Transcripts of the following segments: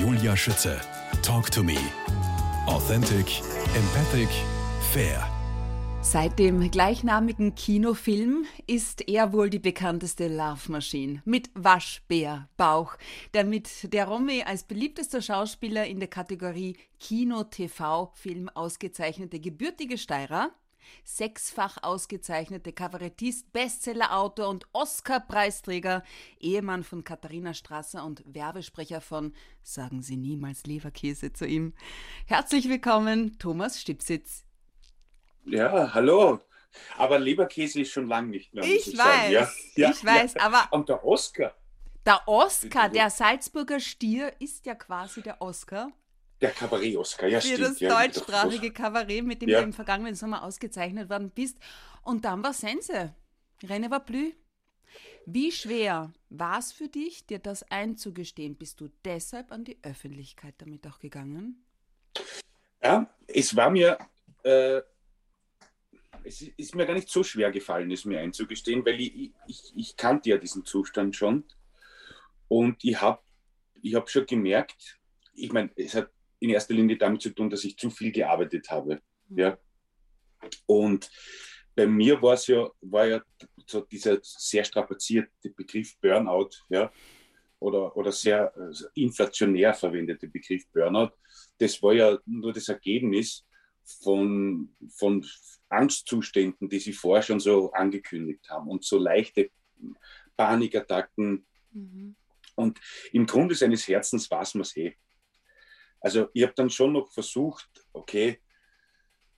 Julia Schütze. Talk to me. Authentic, empathic, fair. Seit dem gleichnamigen Kinofilm ist er wohl die bekannteste Love Machine mit Waschbär-Bauch, der mit der Romy als beliebtester Schauspieler in der Kategorie Kino-TV-Film ausgezeichnete gebürtige Steirer sechsfach ausgezeichnete Kabarettist, Bestsellerautor und Oscar-Preisträger, Ehemann von Katharina Strasser und Werbesprecher von Sagen Sie niemals Leberkäse zu ihm. Herzlich willkommen, Thomas Stipsitz. Ja, hallo. Aber Leberkäse ist schon lange nicht mehr. Ich, ich weiß, ja, ja, ich weiß, ja. aber. Und der Oscar. Der Oscar, der Salzburger Stier ist ja quasi der Oscar der Kabarett-Oscar, ja, Für stimmt. das ja, deutschsprachige Kabarett, mit dem ja. du im vergangenen Sommer ausgezeichnet worden bist. Und dann war Sense. René war blü. Wie schwer war es für dich, dir das einzugestehen? Bist du deshalb an die Öffentlichkeit damit auch gegangen? Ja, es war mir, äh, es ist mir gar nicht so schwer gefallen, es mir einzugestehen, weil ich, ich, ich kannte ja diesen Zustand schon. Und ich habe ich hab schon gemerkt, ich meine, es hat in erster Linie damit zu tun, dass ich zu viel gearbeitet habe. Mhm. Ja. Und bei mir war es ja, war ja so dieser sehr strapazierte Begriff Burnout, ja, oder, oder sehr äh, inflationär verwendete Begriff Burnout. Das war ja nur das Ergebnis von, von Angstzuständen, die sie vorher schon so angekündigt haben und so leichte Panikattacken. Mhm. Und im Grunde seines Herzens war es mir eh. Also ich habe dann schon noch versucht, okay,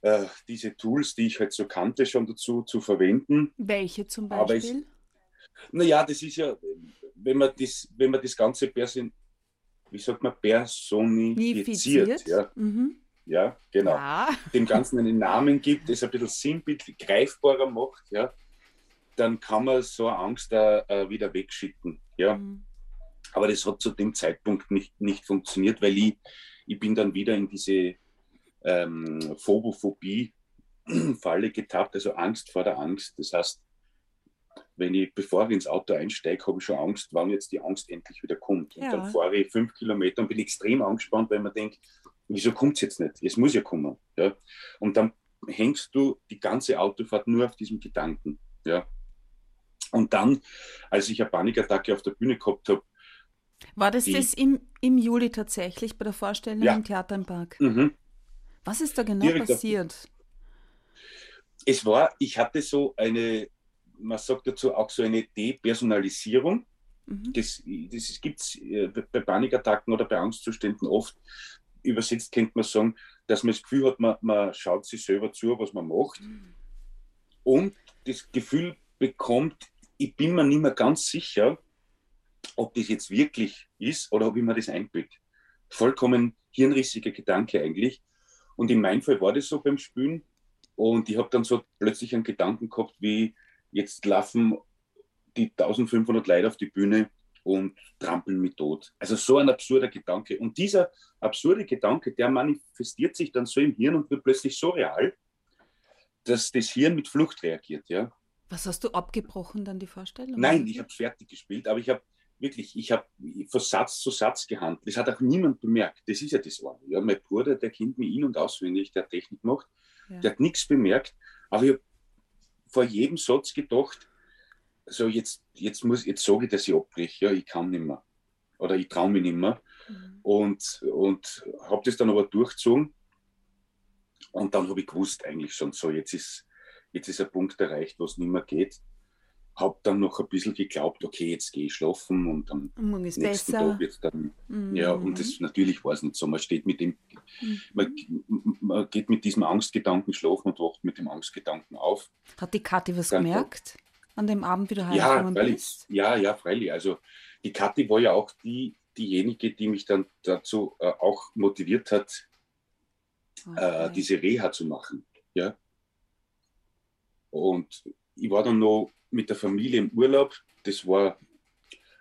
äh, diese Tools, die ich halt so kannte, schon dazu zu verwenden. Welche zum Beispiel? naja, das ist ja, wenn man das, wenn man das Ganze person, wie sagt man, personifiziert. Ja. Mhm. ja, genau. Ja. Dem Ganzen einen Namen gibt, es ein bisschen sinnbildlich greifbarer macht, ja, dann kann man so eine Angst da äh, wieder wegschicken. Ja. Mhm. Aber das hat zu dem Zeitpunkt nicht, nicht funktioniert, weil ich, ich bin dann wieder in diese ähm, Phobophobie-Falle getappt, also Angst vor der Angst. Das heißt, wenn ich, bevor ich ins Auto einsteige, habe ich schon Angst, wann jetzt die Angst endlich wieder kommt. Und ja. dann fahre ich fünf Kilometer und bin extrem angespannt, weil man denkt, wieso kommt es jetzt nicht? Es muss ja kommen. Ja? Und dann hängst du die ganze Autofahrt nur auf diesem Gedanken. Ja? Und dann, als ich eine Panikattacke auf der Bühne gehabt habe, war das die, das im, im Juli tatsächlich bei der Vorstellung ja. im Theater im Park? Mhm. Was ist da genau Direkt passiert? Es war, ich hatte so eine, man sagt dazu auch so eine Depersonalisierung. Mhm. Das, das gibt es äh, bei Panikattacken oder bei Angstzuständen oft. Übersetzt könnte man sagen, dass man das Gefühl hat, man, man schaut sich selber zu, was man macht. Mhm. Und das Gefühl bekommt, ich bin mir nicht mehr ganz sicher, ob das jetzt wirklich ist oder ob ich mir das einbilde. Vollkommen hirnrissiger Gedanke eigentlich. Und in meinem Fall war das so beim Spülen. Und ich habe dann so plötzlich einen Gedanken gehabt, wie jetzt laufen die 1500 Leute auf die Bühne und trampeln mit tot. Also so ein absurder Gedanke. Und dieser absurde Gedanke, der manifestiert sich dann so im Hirn und wird plötzlich so real, dass das Hirn mit Flucht reagiert. Ja. Was hast du abgebrochen dann die Vorstellung? Nein, ich habe es fertig gespielt, aber ich habe wirklich, ich habe von Satz zu Satz gehandelt. Das hat auch niemand bemerkt. Das ist ja das Wahre. Ja, mein Bruder, der kennt mich in- und auswendig, der Technik macht, ja. der hat nichts bemerkt. Aber ich habe vor jedem Satz gedacht, so jetzt, jetzt muss, jetzt sage ich, dass ich abbreche. Ja, ich kann nicht mehr. Oder ich traue mich nicht mehr. Mhm. Und, und habe das dann aber durchgezogen. Und dann habe ich gewusst eigentlich schon so, jetzt ist, jetzt ist ein Punkt erreicht, wo es nicht mehr geht habe dann noch ein bisschen geglaubt, okay, jetzt gehe ich schlafen und am Morgen ist nächsten besser. Tag wird dann, mhm. ja, und das natürlich war es nicht so. Man steht mit dem, mhm. man, man, geht mit diesem Angstgedanken schlafen und wacht mit dem Angstgedanken auf. Hat die Kathi was dann gemerkt an dem Abend, wie du heimgekommen ja, bist? Ja, ja, freilich. Also die Kathi war ja auch die, diejenige, die mich dann dazu äh, auch motiviert hat, äh, okay. äh, diese Reha zu machen. Ja. Und ich war dann noch mit der Familie im Urlaub. Das war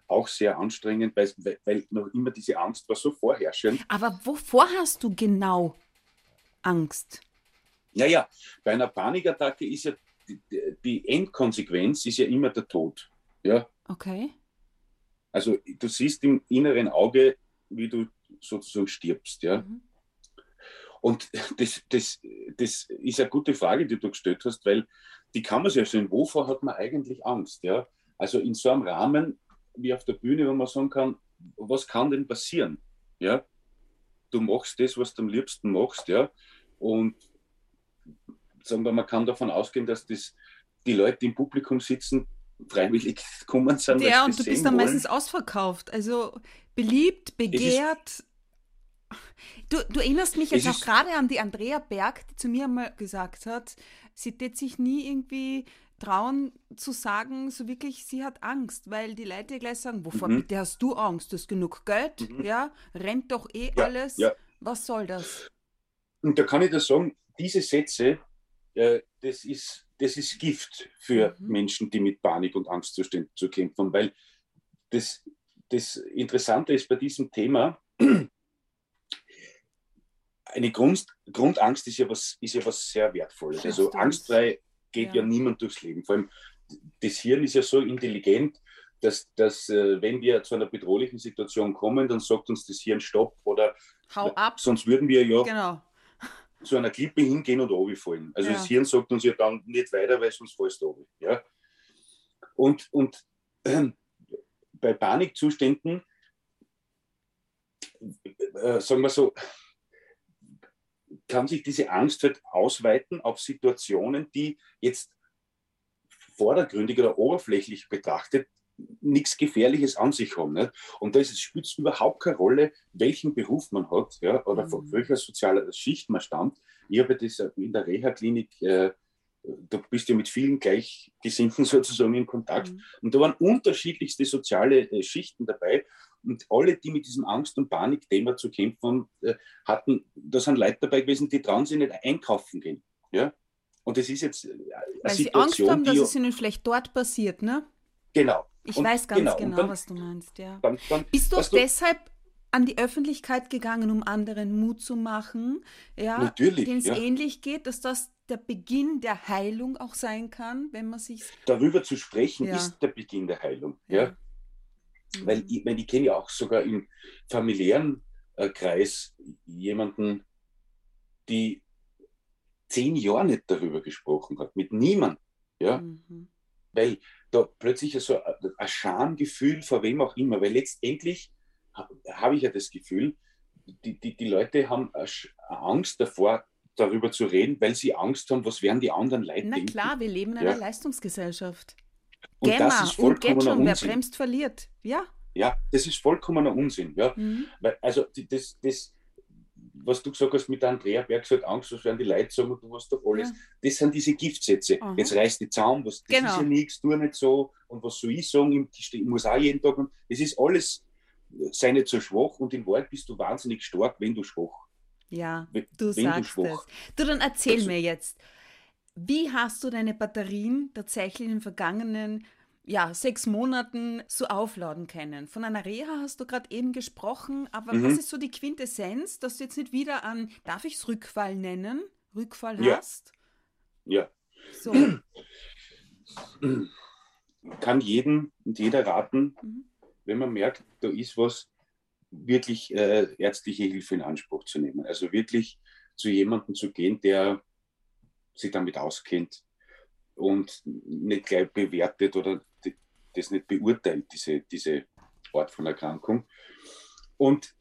auch sehr anstrengend, weil, weil noch immer diese Angst war so vorherrschend. Aber wovor hast du genau Angst? Naja, bei einer Panikattacke ist ja die, Endkonsequenz ist ja immer der Tod. Ja? Okay. Also du siehst im inneren Auge, wie du sozusagen stirbst. Ja? Mhm. Und das, das, das ist eine gute Frage, die du gestellt hast, weil die kann man sich ja stellen, wovor hat man eigentlich Angst? Ja? Also in so einem Rahmen wie auf der Bühne, wo man sagen kann, was kann denn passieren? Ja? Du machst das, was du am liebsten machst, ja. Und sagen wir, man kann davon ausgehen, dass das die Leute, die im Publikum sitzen, freiwillig kommen sind. Ja, und du bist dann wollen. meistens ausverkauft. Also beliebt, begehrt. Du, du erinnerst mich jetzt auch gerade an die Andrea Berg, die zu mir einmal gesagt hat, sie tät sich nie irgendwie trauen zu sagen, so wirklich, sie hat Angst, weil die Leute gleich sagen, wovor mhm. bitte hast du Angst? Du hast genug Geld, mhm. ja, rennt doch eh ja, alles. Ja. Was soll das? Und da kann ich dir sagen, diese Sätze, äh, das, ist, das ist Gift für mhm. Menschen, die mit Panik und Angst zu, zu kämpfen, weil das, das Interessante ist bei diesem Thema, eine Grund, Grundangst ist ja, was, ist ja was sehr Wertvolles. Also angstfrei geht ja. ja niemand durchs Leben. Vor allem, das Hirn ist ja so intelligent, dass, dass äh, wenn wir zu einer bedrohlichen Situation kommen, dann sagt uns das Hirn Stopp oder Hau ab. Sonst würden wir ja genau. zu einer Klippe hingehen und runterfallen. Also ja. das Hirn sagt uns ja dann nicht weiter, weil sonst fallst du runter. Ja? Und, und äh, bei Panikzuständen, äh, sagen wir so, kann sich diese Angst halt ausweiten auf Situationen, die jetzt vordergründig oder oberflächlich betrachtet nichts Gefährliches an sich haben. Nicht? Und da spielt es überhaupt keine Rolle, welchen Beruf man hat ja, oder mhm. von welcher sozialer Schicht man stammt. Ich habe das in der Reha-Klinik, äh, da bist du ja mit vielen Gleichgesinnten sozusagen in Kontakt. Mhm. Und da waren unterschiedlichste soziale äh, Schichten dabei. Und alle, die mit diesem Angst- und Panikthema zu kämpfen äh, hatten, da sind Leute dabei gewesen, die trauen sich nicht einkaufen gehen. Ja? Und das ist jetzt äh, eine Weil Situation, sie Angst haben, dass es ihnen vielleicht dort passiert, ne? Genau. Ich und weiß ganz genau, genau dann, was du meinst, ja. Dann, dann, Bist du auch deshalb an die Öffentlichkeit gegangen, um anderen Mut zu machen, ja, denen es ja. ähnlich geht, dass das der Beginn der Heilung auch sein kann, wenn man sich darüber zu sprechen ja. ist der Beginn der Heilung, ja. Mhm. Weil ich, meine, ich kenne ja auch sogar im familiären äh, Kreis jemanden, die zehn Jahre nicht darüber gesprochen hat, mit niemandem. Ja? Mhm. Weil da plötzlich so ein Schamgefühl vor wem auch immer, weil letztendlich habe ich ja das Gefühl, die, die, die Leute haben Angst davor, darüber zu reden, weil sie Angst haben, was werden die anderen Leute Na denken. klar, wir leben in ja. einer Leistungsgesellschaft. Und Gemma, das ist vollkommener schon, Unsinn. Wer bremst, verliert. Ja. Ja, das ist vollkommener Unsinn. Ja. Mhm. Weil, also das, das, was du gesagt hast mit Andrea Berg, hat Angst, was werden die Leute sagen und du hast doch alles. Ja. Das sind diese Giftsätze. Aha. Jetzt reißt die Zaun, was, das genau. ist ja nichts, tu nicht so. Und was soll ich sagen? Ich muss auch jeden Tag. Und das ist alles, sei nicht so schwach und in Wahrheit bist du wahnsinnig stark, wenn du schwach. Ja, wenn, du sagst du es. Du, dann erzähl also, mir jetzt, wie hast du deine Batterien tatsächlich in den vergangenen ja, sechs Monaten so aufladen können. Von einer Reha hast du gerade eben gesprochen, aber mhm. was ist so die Quintessenz, dass du jetzt nicht wieder an, darf ich es Rückfall nennen, Rückfall ja. hast? Ja. So. Kann jedem und jeder raten, mhm. Wenn man merkt, da ist was, wirklich äh, ärztliche Hilfe in Anspruch zu nehmen. Also wirklich zu jemandem zu gehen, der sich damit auskennt und nicht gleich bewertet oder das nicht beurteilt, diese, diese Art von Erkrankung. Und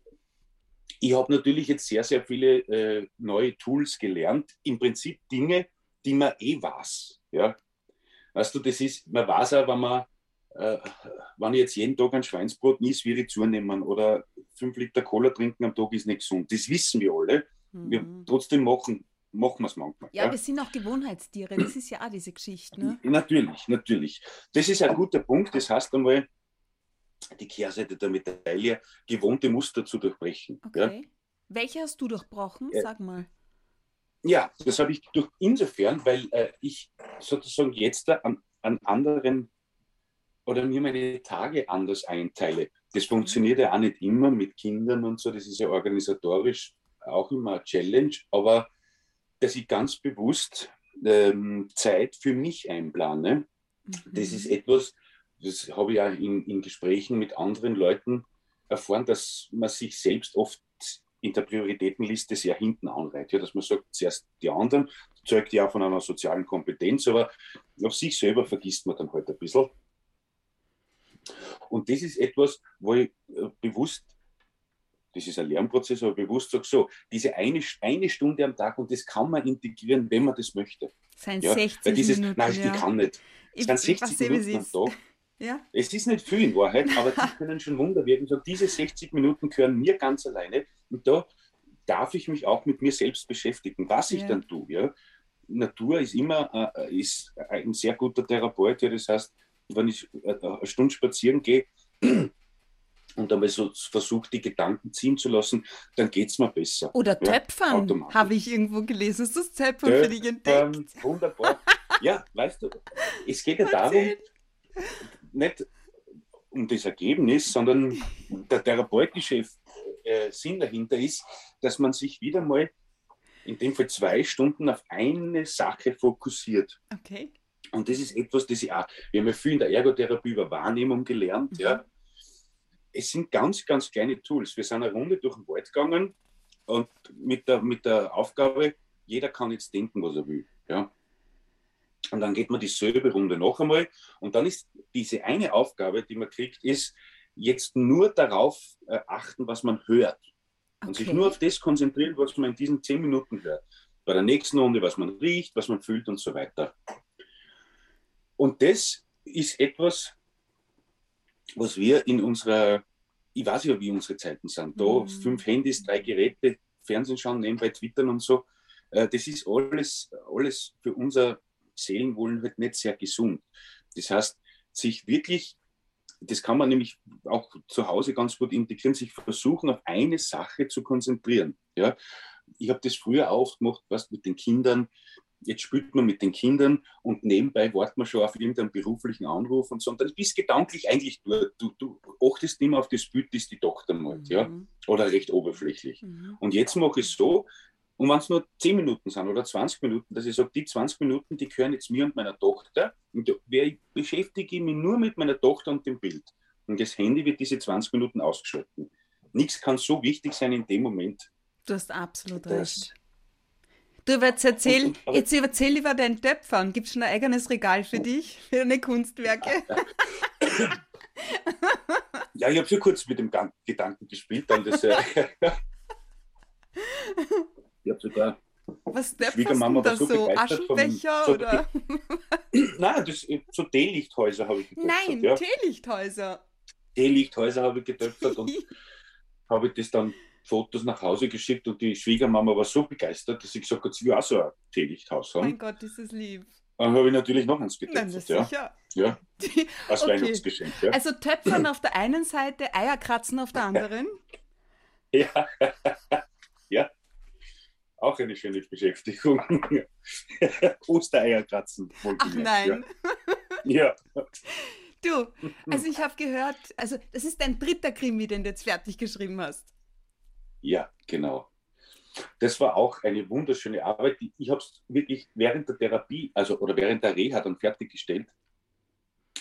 ich habe natürlich jetzt sehr, sehr viele äh, neue Tools gelernt. Im Prinzip Dinge, die man eh weiß. Ja? Weißt du, das ist, man weiß auch, wenn man, äh, wenn ich jetzt jeden Tag ein Schweinsbrot nie ich zunehmen oder fünf Liter Cola trinken am Tag ist nicht gesund. Das wissen wir alle. Mhm. Wir trotzdem machen machen wir es manchmal. Ja, ja, wir sind auch Gewohnheitstiere, das ist ja auch diese Geschichte. Ne? Natürlich, natürlich. Das ist ein guter Punkt. Das heißt einmal, die Kehrseite der Medaille, gewohnte Muster zu durchbrechen. Okay. Ja? Welche hast du durchbrochen? Sag mal. Ja, das habe ich durch insofern, weil äh, ich sozusagen jetzt an, an anderen oder mir meine Tage anders einteile. Das mhm. funktioniert ja auch nicht immer mit Kindern und so, das ist ja organisatorisch auch immer eine Challenge, aber dass ich ganz bewusst ähm, Zeit für mich einplane. Mhm. Das ist etwas, das habe ich ja in, in Gesprächen mit anderen Leuten erfahren, dass man sich selbst oft in der Prioritätenliste sehr hinten anreiht. Ja, dass man sagt, zuerst die anderen, zeugt ja von einer sozialen Kompetenz, aber auf sich selber vergisst man dann halt ein bisschen. Und das ist etwas, wo ich äh, bewusst, das ist ein Lernprozess, aber bewusst sage, so, diese eine, eine Stunde am Tag und das kann man integrieren, wenn man das möchte. Sein ja, 60 weil dieses, Minuten. Nein, ja. ich kann nicht. Es sind 60 Minuten am Tag. Ja. Es ist nicht viel in Wahrheit, aber die können schon Wunder wirken. So, diese 60 Minuten gehören mir ganz alleine. Und da darf ich mich auch mit mir selbst beschäftigen, was ich ja. dann tue. Ja? Natur ist immer äh, ist ein sehr guter Therapeut. Ja? Das heißt, wenn ich äh, eine Stunde spazieren gehe und einmal so versuche, die Gedanken ziehen zu lassen, dann geht es mir besser. Oder ja? Töpfern, habe ich irgendwo gelesen. Ist das Töpfern für dich entdeckt? Wunderbar. ja, weißt du, es geht ja darum, nicht um das Ergebnis, sondern der therapeutische äh, Sinn dahinter ist, dass man sich wieder mal in dem Fall zwei Stunden auf eine Sache fokussiert. Okay. Und das ist etwas, das ich auch, wir haben ja viel in der Ergotherapie über Wahrnehmung gelernt, mhm. ja. Es sind ganz, ganz kleine Tools. Wir sind eine Runde durch den Wald gegangen und mit der, mit der Aufgabe, jeder kann jetzt denken, was er will. Ja. Und dann geht man dieselbe Runde noch einmal. Und dann ist diese eine Aufgabe, die man kriegt, ist jetzt nur darauf äh, achten, was man hört. Und okay. sich nur auf das konzentrieren, was man in diesen zehn Minuten hört. Bei der nächsten Runde, was man riecht, was man fühlt und so weiter. Und das ist etwas, was wir in unserer, ich weiß ja, wie unsere Zeiten sind. Da mhm. fünf Handys, drei Geräte, Fernsehen schauen, nebenbei twittern und so. Äh, das ist alles, alles für unser Seelenwohlen halt nicht sehr gesund. Das heißt, sich wirklich, das kann man nämlich auch zu Hause ganz gut integrieren, sich versuchen, auf eine Sache zu konzentrieren. Ja? Ich habe das früher auch gemacht, was mit den Kindern. Jetzt spielt man mit den Kindern und nebenbei wartet man schon auf irgendeinen beruflichen Anruf und so. Und dann bist gedanklich eigentlich dort. Du, du achtest immer auf das Bild, das die Tochter malt, mhm. ja? Oder recht oberflächlich. Mhm. Und jetzt mache ich es so, und wenn es nur 10 Minuten sind oder 20 Minuten, dass ich sage, die 20 Minuten, die gehören jetzt mir und meiner Tochter. Und ich beschäftige mich nur mit meiner Tochter und dem Bild. Und das Handy wird diese 20 Minuten ausgeschalten. Nichts kann so wichtig sein in dem Moment. Du hast absolut recht. Du jetzt erzähl, und, und, jetzt erzähl lieber deinen Töpfern. Gibt es schon ein eigenes Regal für dich, für deine Kunstwerke? ja, ich habe schon kurz mit dem Gedanken gespielt, dann das. Äh, Ich habe sogar was Schwiegermama war so, so Aschenbecher vom, oder? Nein, das, so Teelichthäuser habe ich getöpfert. Nein, ja. Teelichthäuser. Teelichthäuser habe ich getöpfert und habe ich das dann Fotos nach Hause geschickt und die Schwiegermama war so begeistert, dass ich gesagt habe, sie will auch so ein Teelichthaus haben. Mein Gott, ist das lieb. Dann habe ich natürlich noch eins getöpfert. Nein, ja. Sicher. Ja, als okay. Weihnachtsgeschenk. Ja. Also Töpfern auf der einen Seite, Eierkratzen auf der anderen. ja, ja. Auch eine schöne Beschäftigung. Ostereier kratzen. Ach nein. Ja. ja. Du, also ich habe gehört, also das ist dein dritter Krimi, den du jetzt fertig geschrieben hast. Ja, genau. Das war auch eine wunderschöne Arbeit. Ich habe es wirklich während der Therapie, also oder während der Reha dann fertiggestellt.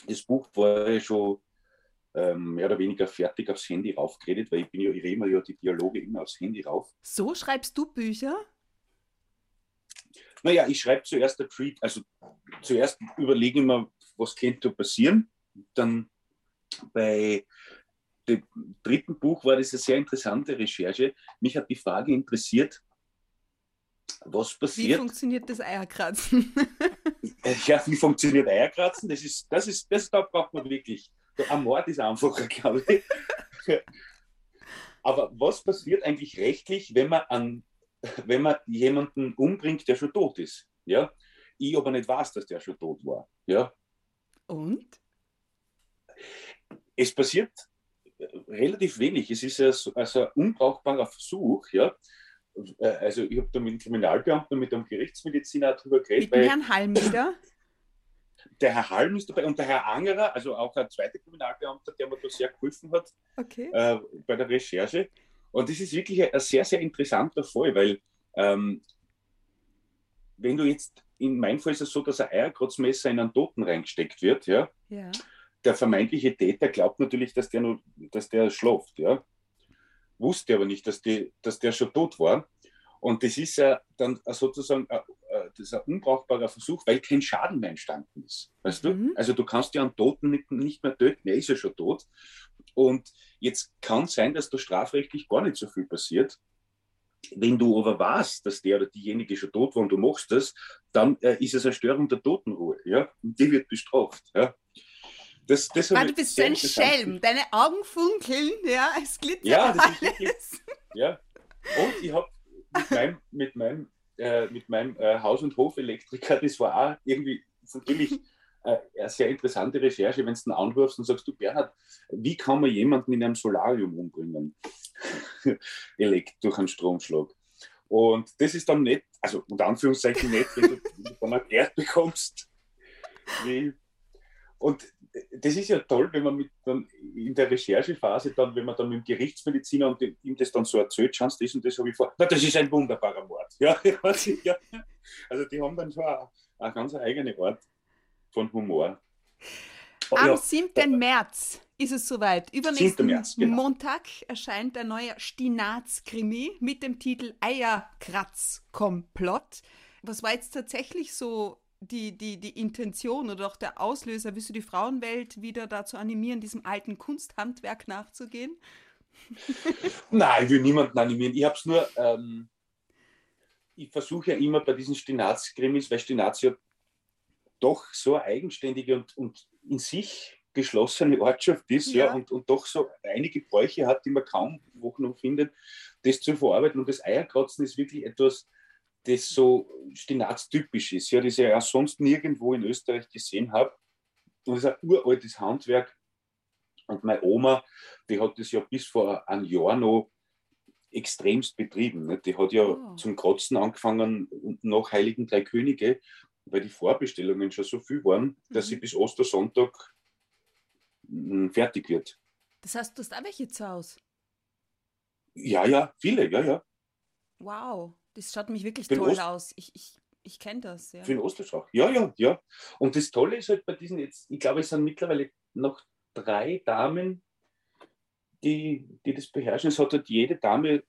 Das Buch war ja schon ähm, mehr oder weniger fertig aufs Handy raufgeredet, weil ich bin ja, ich mir ja die Dialoge immer aufs Handy rauf. So schreibst du Bücher? Naja, ich schreibe zuerst der Treat, also zuerst überlege ich mir, was könnte passieren. Dann bei dem dritten Buch war das eine sehr interessante Recherche. Mich hat die Frage interessiert, was passiert. Wie funktioniert das Eierkratzen? ja, wie funktioniert Eierkratzen? Das ist, das ist, das da braucht man wirklich ein Mord ist einfacher, glaube ich. Aber was passiert eigentlich rechtlich, wenn man, an, wenn man jemanden umbringt, der schon tot ist? Ja? Ich aber nicht weiß, dass der schon tot war. Ja? Und? Es passiert relativ wenig. Es ist also, also ein unbrauchbarer Versuch. Ja? Also ich habe da mit dem Kriminalbeamten, mit dem Gerichtsmediziner darüber geredet. Mit Herrn Hallmeder? der Herr Halm ist dabei und der Herr Angerer, also auch ein zweiter Kriminalbeamter, der mir da sehr geholfen hat okay. äh, bei der Recherche. Und das ist wirklich ein sehr, sehr interessanter Fall, weil ähm, wenn du jetzt, in meinem Fall ist es so, dass ein Eierkratzmesser in einen Toten reingesteckt wird, ja, ja. Der vermeintliche Täter glaubt natürlich, dass der, nur, dass der schläft, ja. wusste aber nicht, dass, die, dass der schon tot war. Und das ist ja dann sozusagen äh, äh, das ein unbrauchbarer Versuch, weil kein Schaden mehr entstanden ist. Weißt mhm. du? Also du kannst ja einen Toten nicht, nicht mehr töten, er ist ja schon tot. Und jetzt kann sein, dass da strafrechtlich gar nicht so viel passiert. Wenn du aber weißt, dass der oder diejenige schon tot war und du machst das, dann äh, ist es eine Störung der Totenruhe. Ja? Und die wird bestraft. Ja? Das, das Weil du bist so ein Schelm. Deine Augen funkeln, ja, es glitzert ja, das alles. Ist wirklich, ja, und ich habe mit meinem, mit meinem, äh, mit meinem äh, Haus- und Hofelektriker, das war auch irgendwie natürlich äh, eine sehr interessante Recherche, wenn du ihn anrufst und sagst, du Bernhard, wie kann man jemanden in einem Solarium umbringen? Elekt durch einen Stromschlag. Und das ist dann nicht, also unter Anführungszeichen nicht, wenn du, wenn du dann erklärt bekommst, wie. Und das ist ja toll, wenn man mit dann in der Recherchephase dann, wenn man dann mit dem Gerichtsmediziner und ihm das dann so erzählt, schaust das und das habe ich vor. Na, das ist ein wunderbarer Mord. Ja, ja. Also die haben dann schon eine, eine ganz eigene Art von Humor. Am ja. 7. März ist es soweit. Übernächsten März, genau. Montag erscheint der neue Stinaz-Krimi mit dem Titel Eierkratz-Komplott. Was war jetzt tatsächlich so die, die, die Intention oder auch der Auslöser? Willst du die Frauenwelt wieder dazu animieren, diesem alten Kunsthandwerk nachzugehen? Nein, ich will niemanden animieren. Ich habe es nur, ähm, ich versuche ja immer bei diesen Stinaz-Krimis, weil Stinaz ja doch so eine eigenständige und, und in sich geschlossene Ortschaft ist ja. ja, und, und doch so einige Bräuche hat, die man kaum wo noch findet, das zu verarbeiten. Und das Eierkratzen ist wirklich etwas, das so Stinaz-typisch ist, ja, das ich ja sonst nirgendwo in Österreich gesehen habe. Und das ist ein uraltes Handwerk. Und meine Oma, die hat das ja bis vor einem Jahr noch extremst betrieben. Nicht? Die hat ja oh. zum Kratzen angefangen nach Heiligen Drei Könige, weil die Vorbestellungen schon so viel waren, dass mhm. sie bis Ostersonntag hm, fertig wird. Das heißt, du hast auch welche zu Hause? Ja, ja, viele, ja, ja. Wow. Das schaut mich wirklich toll Ost aus. Ich, ich, ich kenne das. Ja. Für den Osterschach. Ja, ja, ja. Und das Tolle ist halt bei diesen jetzt, ich glaube, es sind mittlerweile noch drei Damen, die, die das beherrschen. Es hat halt jede Dame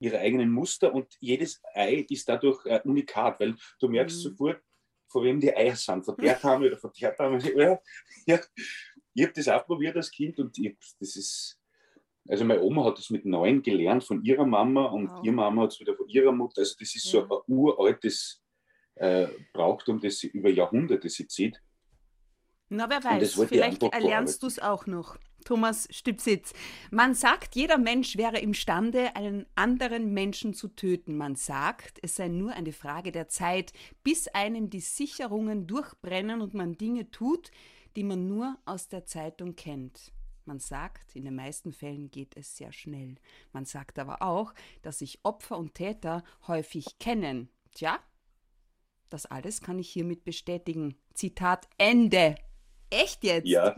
ihre eigenen Muster und jedes Ei ist dadurch äh, unikat, weil du merkst mhm. sofort, von wem die Eier sind, von der Dame oder von der Dame. Ja, ja. Ich habe das auch probiert als Kind und ich, das ist also meine Oma hat das mit neun gelernt von ihrer Mama und wow. ihre Mama hat es wieder von ihrer Mutter. Also das ist ja. so ein uraltes äh, Brauchtum, das sie über Jahrhunderte sich zieht. Na, wer weiß, vielleicht erlernst du es auch noch. Thomas Stübsitz. Man sagt, jeder Mensch wäre imstande, einen anderen Menschen zu töten. Man sagt, es sei nur eine Frage der Zeit, bis einem die Sicherungen durchbrennen und man Dinge tut, die man nur aus der Zeitung kennt. Man sagt, in den meisten Fällen geht es sehr schnell. Man sagt aber auch, dass sich Opfer und Täter häufig kennen. Tja, das alles kann ich hiermit bestätigen. Zitat Ende. Echt jetzt? Ja.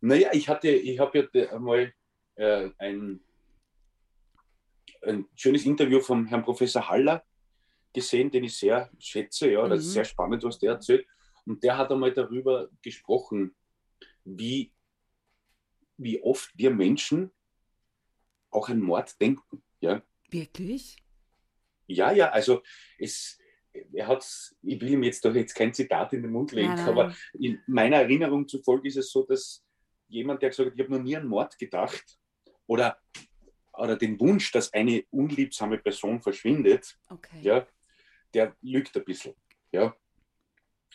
Naja, ich hatte, ich habe ja einmal äh, ein, ein schönes Interview vom Herrn Professor Haller gesehen, den ich sehr schätze. Ja, das ist mhm. sehr spannend, was der erzählt. Und der hat einmal darüber gesprochen, wie wie oft wir Menschen auch an Mord denken. Ja? Wirklich? Ja, ja, also es, er hat's, ich will ihm jetzt doch jetzt kein Zitat in den Mund legen, nein, nein. aber in meiner Erinnerung zufolge ist es so, dass jemand, der gesagt hat, ich habe noch nie an Mord gedacht oder, oder den Wunsch, dass eine unliebsame Person verschwindet, okay. ja, der lügt ein bisschen. Ja.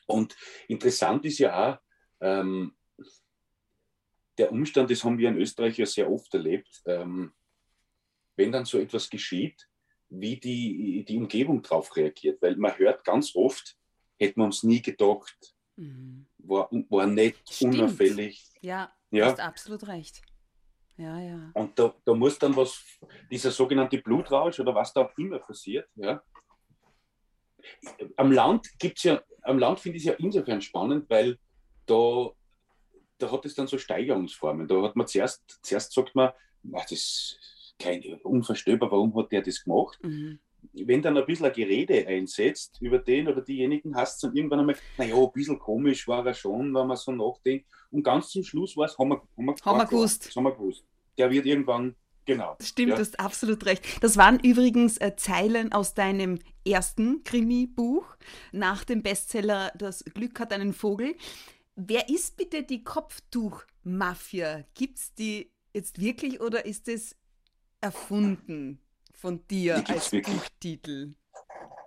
Und interessant ist ja auch, ähm, der Umstand, das haben wir in Österreich ja sehr oft erlebt, ähm, wenn dann so etwas geschieht, wie die, die Umgebung darauf reagiert. Weil man hört ganz oft, hätten wir uns nie gedacht, mhm. war, war nett, Stimmt. unauffällig. Ja, ja, hast absolut recht. Ja, ja. Und da, da muss dann was, dieser sogenannte Blutrausch oder was da auch immer passiert, ja. Am Land gibt's ja, am Land finde ich es ja insofern spannend, weil da da hat es dann so Steigerungsformen. Da hat man zuerst, zuerst sagt man, ach, das ist kein, unvorstellbar, warum hat der das gemacht? Mhm. Wenn dann ein bisschen ein Gerede einsetzt über den oder diejenigen, hast du dann irgendwann einmal, naja, ein bisschen komisch war er schon, wenn man so nachdenkt. Und ganz zum Schluss war es, haben wir, haben wir, haben wir gewusst. Haben wir gewusst. Der wird irgendwann Genau. Stimmt, ja. du hast absolut recht. Das waren übrigens äh, Zeilen aus deinem ersten Krimi-Buch nach dem Bestseller Das Glück hat einen Vogel. Wer ist bitte die Kopftuch-Mafia? Gibt es die jetzt wirklich oder ist es erfunden von dir als wirklich. Buchtitel?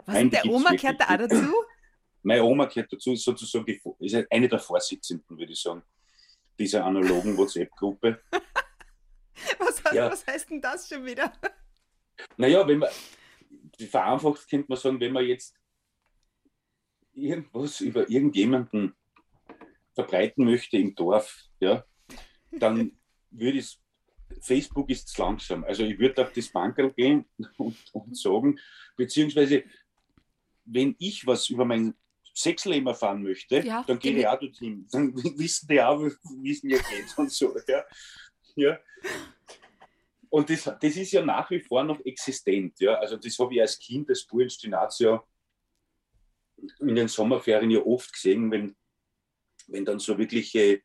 Was Nein, der Oma gehört da auch dazu? Meine Oma gehört dazu, ist sozusagen die, ist eine der Vorsitzenden, würde ich sagen, dieser analogen WhatsApp-Gruppe. was, ja. was heißt denn das schon wieder? Naja, wenn man, vereinfacht könnte man sagen, wenn man jetzt irgendwas über irgendjemanden verbreiten möchte im Dorf, ja, dann würde ich Facebook ist zu langsam. Also ich würde auf das Bankerl gehen und, und, sagen, beziehungsweise wenn ich was über mein Sexleben erfahren möchte, ja, dann gehe ich auch dorthin. Dann wissen die auch, wie es mir geht und so. Ja. ja. Und das, das ist ja nach wie vor noch existent. Ja. Also das habe ich als Kind, als Burstinatio in den Sommerferien ja oft gesehen, wenn, wenn dann so wirkliche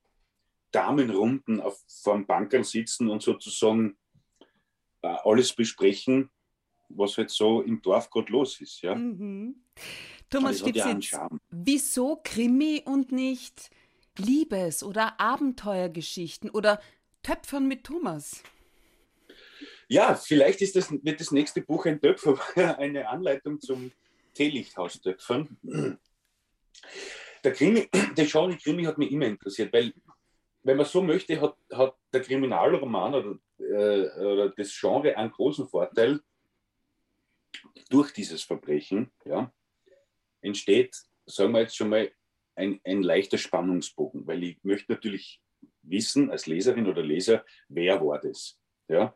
Damenrunden auf, vor dem Bankern sitzen und sozusagen äh, alles besprechen, was halt so im Dorf gerade los ist. Ja. Mhm. Thomas Stipsitz, wieso Krimi und nicht Liebes- oder Abenteuergeschichten oder Töpfern mit Thomas? Ja, vielleicht ist das, wird das nächste Buch ein Töpfer, eine Anleitung zum Teelichthaustöpfern. Der Krimi, der Genre Krimi hat mich immer interessiert, weil, wenn man so möchte, hat, hat der Kriminalroman oder, äh, oder das Genre einen großen Vorteil durch dieses Verbrechen. Ja, entsteht, sagen wir jetzt schon mal, ein, ein leichter Spannungsbogen, weil ich möchte natürlich wissen, als Leserin oder Leser, wer war das? Ja?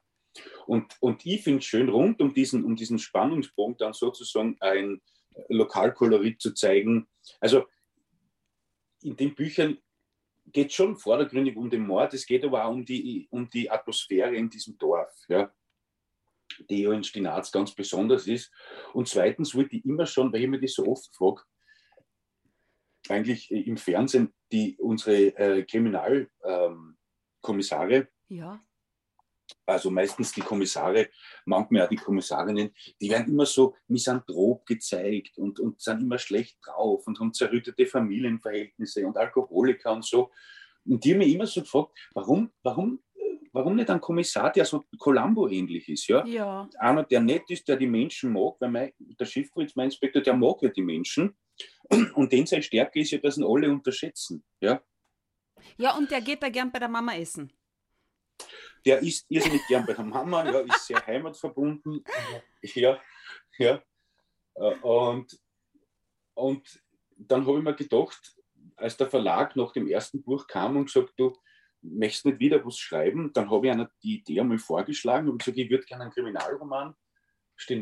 Und, und ich finde es schön, rund um diesen, um diesen Spannungsbogen dann sozusagen ein Lokalkolorit zu zeigen. Also in den Büchern geht es schon vordergründig um den Mord, es geht aber auch um die, um die Atmosphäre in diesem Dorf. Ja? die ja in Stinaz ganz besonders ist. Und zweitens wollte ich immer schon, weil ich mir das so oft frage, eigentlich im Fernsehen, die unsere äh, Kriminalkommissare, ähm, ja. Also meistens die Kommissare, manchmal auch die Kommissarinnen, die werden immer so misanthrop gezeigt und, und sind immer schlecht drauf und haben zerrüttete Familienverhältnisse und Alkoholiker und so. Und die haben mich immer so gefragt, warum, warum warum nicht ein Kommissar, der so Columbo ähnlich ist? Ja? ja. Einer, der nett ist, der die Menschen mag, weil mein, der Schiffkreuz, mein Inspektor, der mag ja die Menschen. Und den seine Stärke ist ja, dass ihn alle unterschätzen. Ja, ja und der geht da gern bei der Mama essen. Der isst irrsinnig gern bei der Mama, ja, ist sehr heimatverbunden. Ja, ja. Äh, und, und dann habe ich mir gedacht, als der Verlag nach dem ersten Buch kam und gesagt, du, möchtest nicht wieder was schreiben, dann habe ich einer die Idee einmal vorgeschlagen und gesagt, ich würde gerne einen Kriminalroman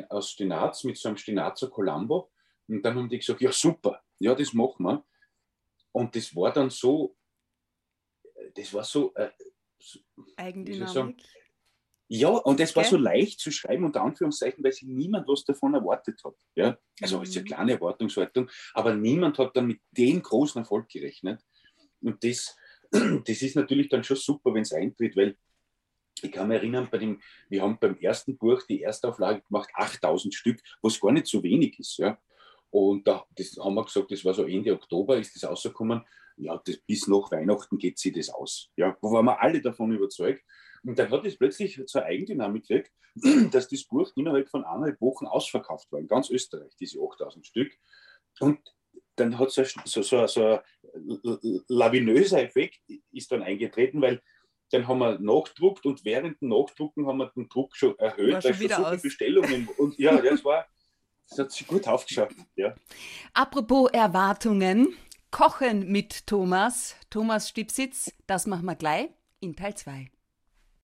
aus Stinaz mit so einem Stinazer Columbo. Und dann haben die gesagt, ja super, ja, das machen wir. Und das war dann so, das war so, äh, so Eigendynamik. Ja, und es war so leicht zu schreiben, unter Anführungszeichen, weil sich niemand was davon erwartet hat. Ja? Also mhm. es ist eine kleine Erwartungshaltung, aber niemand hat dann mit dem großen Erfolg gerechnet. Und das, das ist natürlich dann schon super, wenn es eintritt, weil ich kann mich erinnern, bei dem, wir haben beim ersten Buch die Erstauflage gemacht, 8000 Stück, was gar nicht so wenig ist. Ja. Und da das haben wir gesagt, das war so Ende Oktober, ist das rausgekommen. Ja, das, bis nach Weihnachten geht sich das aus. Ja, wo waren wir alle davon überzeugt. Und dann hat es plötzlich zur Eigendynamik gekriegt, dass das Buch innerhalb von eineinhalb Wochen ausverkauft war, in ganz Österreich, diese 8000 Stück. Und dann hat so, so, so, so ein lavinöser Effekt ist dann eingetreten, weil dann haben wir nachdruckt und während dem Nachdrucken haben wir den Druck schon erhöht, weil schon, so viele Bestellungen und ja, das war, das hat sich gut aufgeschafft. Ja. Apropos Erwartungen, Kochen mit Thomas, Thomas Stipsitz, das machen wir gleich in Teil 2.